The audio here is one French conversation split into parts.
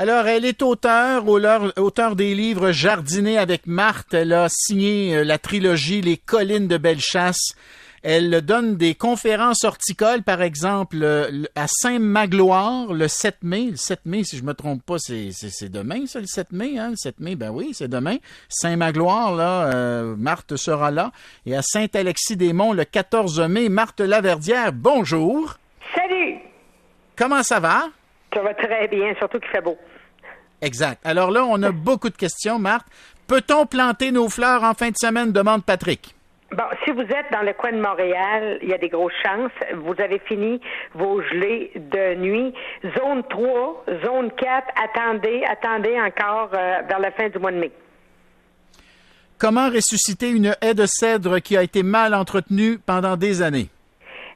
Alors, elle est auteure, auteur des livres Jardiner avec Marthe. Elle a signé euh, la trilogie Les collines de Bellechasse. Elle donne des conférences horticoles, par exemple, euh, à Saint-Magloire le 7 mai. Le 7 mai, si je me trompe pas, c'est, demain, ça, le 7 mai. Hein? Le 7 mai, ben oui, c'est demain. Saint-Magloire, là, euh, Marthe sera là. Et à Saint-Alexis-des-Monts le 14 mai, Marthe Laverdière, bonjour. Salut. Comment ça va? Ça va très bien, surtout qu'il fait beau. Exact. Alors là, on a beaucoup de questions, Marthe. Peut-on planter nos fleurs en fin de semaine? demande Patrick. Bon, si vous êtes dans le coin de Montréal, il y a des grosses chances. Vous avez fini vos gelées de nuit. Zone 3, zone 4, attendez, attendez encore euh, vers la fin du mois de mai. Comment ressusciter une haie de cèdre qui a été mal entretenue pendant des années?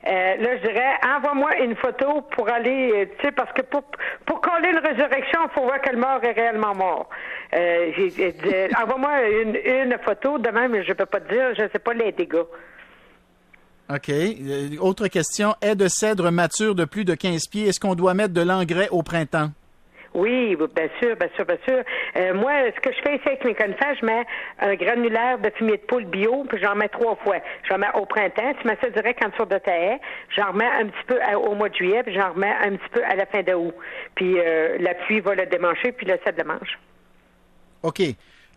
Euh, là, je dirais, envoie-moi une photo pour aller, euh, tu sais, parce que pour, pour coller une résurrection, il faut voir que le mort est réellement mort. Euh, envoie-moi une, une photo, de même, je ne peux pas te dire, je ne sais pas les dégâts. OK. Autre question. Est de cèdre mature de plus de 15 pieds, est-ce qu'on doit mettre de l'engrais au printemps? Oui, bien sûr, bien sûr, bien sûr. Euh, moi, ce que je fais ici avec mes conifères, je mets un granulaire de fumier de poule bio, puis j'en mets trois fois. J'en mets au printemps, tu mets ça direct en dessous de ta haie. J'en remets un petit peu au mois de juillet, puis j'en remets un petit peu à la fin d'août. Puis euh, la pluie va le démancher, puis le sel le mange. OK.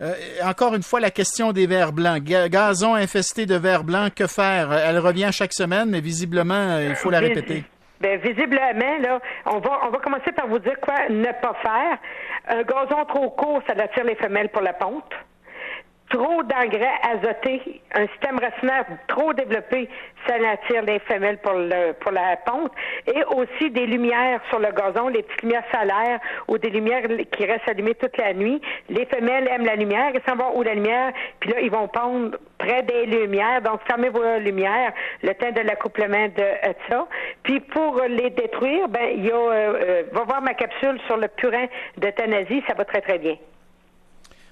Euh, encore une fois, la question des vers blancs. Gazon infesté de vers blancs, que faire? Elle revient chaque semaine, mais visiblement, il faut la répéter. Bien, visiblement, là, on va, on va commencer par vous dire quoi ne pas faire. Un gazon trop court, ça attire les femelles pour la ponte trop d'engrais azotés, un système racinaire trop développé, ça attire les femelles pour, le, pour la ponte, et aussi des lumières sur le gazon, les petites lumières solaires ou des lumières qui restent allumées toute la nuit. Les femelles aiment la lumière, ils s'en vont où la lumière, puis là, ils vont pondre près des lumières, donc fermez vos lumières le temps de l'accouplement de, euh, ça. Puis pour les détruire, ben il y a, euh, euh, va voir ma capsule sur le purin d'euthanasie, ça va très très bien.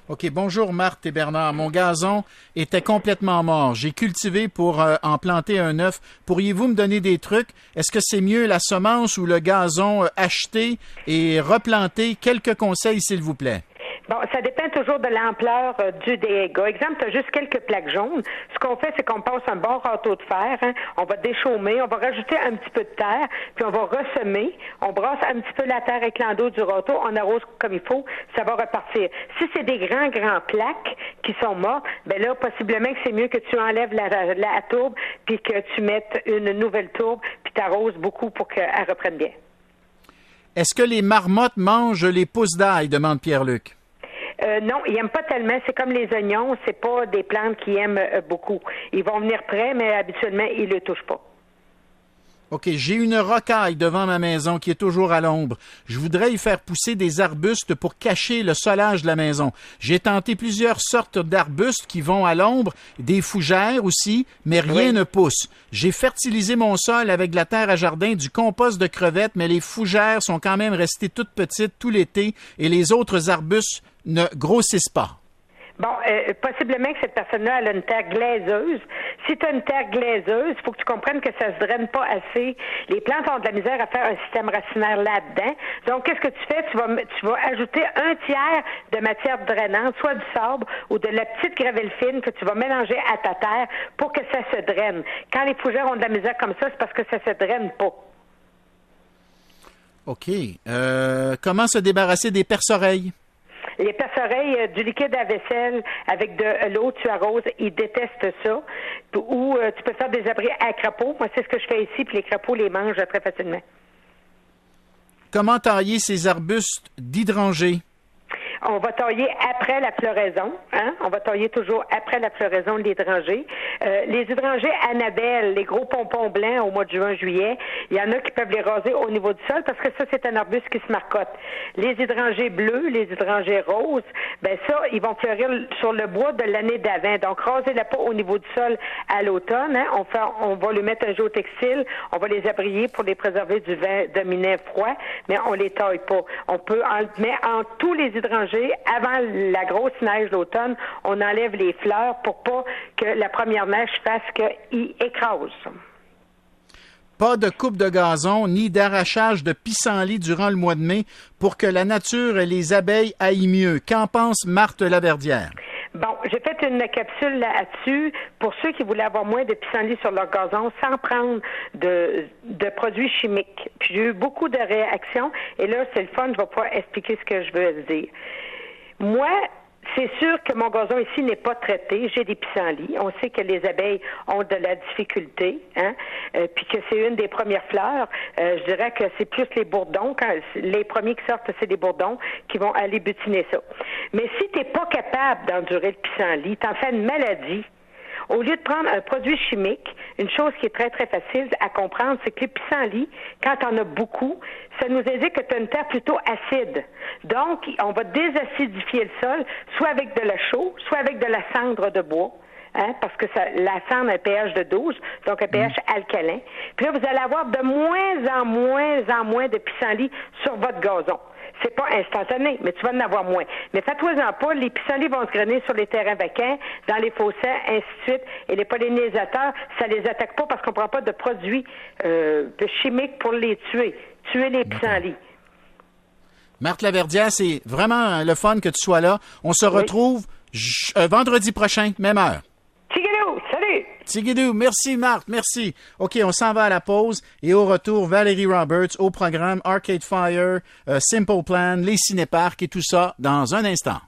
OK, bonjour Marthe et Bernard. Mon gazon était complètement mort. J'ai cultivé pour euh, en planter un œuf. Pourriez-vous me donner des trucs? Est-ce que c'est mieux la semence ou le gazon euh, acheté et replanté? Quelques conseils, s'il vous plaît. Bon, ça dépend toujours de l'ampleur euh, du dégât. Exemple, tu as juste quelques plaques jaunes. Ce qu'on fait, c'est qu'on passe un bon râteau de fer, hein. on va déchaumer, on va rajouter un petit peu de terre, puis on va ressemer, on brasse un petit peu la terre avec l'endos du râteau, on arrose comme il faut, ça va repartir. Si c'est des grands, grands plaques qui sont mortes, ben là, possiblement que c'est mieux que tu enlèves la, la, tourbe, puis que tu mettes une nouvelle tourbe, puis tu arroses beaucoup pour qu'elle reprenne bien. Est-ce que les marmottes mangent les pousses d'ail? demande Pierre-Luc. Euh, non, ils n'aiment pas tellement. C'est comme les oignons, c'est pas des plantes qu'ils aiment euh, beaucoup. Ils vont venir près, mais habituellement, ils ne le touchent pas. OK, j'ai une rocaille devant ma maison qui est toujours à l'ombre. Je voudrais y faire pousser des arbustes pour cacher le solage de la maison. J'ai tenté plusieurs sortes d'arbustes qui vont à l'ombre, des fougères aussi, mais rien ne pousse. J'ai fertilisé mon sol avec de la terre à jardin, du compost de crevettes, mais les fougères sont quand même restées toutes petites tout l'été et les autres arbustes ne grossissent pas. Bon, euh, possiblement que cette personne-là a une terre glaiseuse. Si tu as une terre glaiseuse, il faut que tu comprennes que ça se draine pas assez. Les plantes ont de la misère à faire un système racinaire là-dedans. Donc, qu'est-ce que tu fais? Tu vas, tu vas ajouter un tiers de matière drainante, soit du sable ou de la petite gravelle fine que tu vas mélanger à ta terre pour que ça se draine. Quand les fougères ont de la misère comme ça, c'est parce que ça se draine pas. OK. Euh, comment se débarrasser des perce-oreilles? Les perce-oreilles, euh, du liquide à vaisselle avec de l'eau, tu arroses, ils détestent ça. Ou euh, tu peux faire des abris à crapauds. Moi, c'est ce que je fais ici, puis les crapauds les mangent très facilement. Comment tailler ces arbustes d'hydrangée? On va tailler après la floraison. Hein? On va tailler toujours après la floraison l'hydrangée. Euh, les hydrangées Annabelle, les gros pompons blancs au mois de juin-juillet, il y en a qui peuvent les raser au niveau du sol parce que ça, c'est un arbuste qui se marcotte. Les hydrangées bleus, les hydrangées roses, ben ça, ils vont fleurir sur le bois de l'année d'avant. Donc, rasez-la pas au niveau du sol à l'automne. Hein? On, fait, on va lui mettre un géotextile, on va les abrier pour les préserver du vent dominant froid, mais on les taille pas. On peut, en, mais en tous les hydrangées avant la grosse neige d'automne, on enlève les fleurs pour pas que la première neige fasse qu'il écrase. Pas de coupe de gazon ni d'arrachage de pissenlit durant le mois de mai pour que la nature et les abeilles aillent mieux. Qu'en pense Marthe Laverdière? J'ai fait une capsule là-dessus pour ceux qui voulaient avoir moins de pissenlit sur leur gazon sans prendre de, de produits chimiques. Puis j'ai eu beaucoup de réactions et là, c'est le fun, je vais pouvoir expliquer ce que je veux dire. Moi, c'est sûr que mon gazon ici n'est pas traité. J'ai des pissenlits. On sait que les abeilles ont de la difficulté, hein, euh, puis que c'est une des premières fleurs. Euh, je dirais que c'est plus les bourdons. Les premiers qui sortent, c'est les bourdons qui vont aller butiner ça. Mais si tu n'es pas capable d'endurer le pissenlit, t'en fais une maladie. Au lieu de prendre un produit chimique, une chose qui est très, très facile à comprendre, c'est que les pissenlits, quand on a beaucoup, ça nous indique que tu as une terre plutôt acide. Donc, on va désacidifier le sol, soit avec de la chaux, soit avec de la cendre de bois. Hein, parce que ça, la cendre a un pH de 12, donc un pH mm. alcalin. Puis là, vous allez avoir de moins en moins en moins de pissenlits sur votre gazon c'est pas instantané, mais tu vas en avoir moins. Mais fais-toi-en pas, les pissenlits vont se grainer sur les terrains vacants, dans les fossés, ainsi de suite, et les pollinisateurs, ça les attaque pas parce qu'on prend pas de produits euh, chimiques pour les tuer. Tuer les pissenlits. Marthe Laverdière, c'est vraiment le fun que tu sois là. On se retrouve euh, vendredi prochain, même heure. Tigidou, merci Marthe, merci. OK, on s'en va à la pause et au retour, Valérie Roberts au programme Arcade Fire, euh, Simple Plan, les cinéparcs et tout ça dans un instant.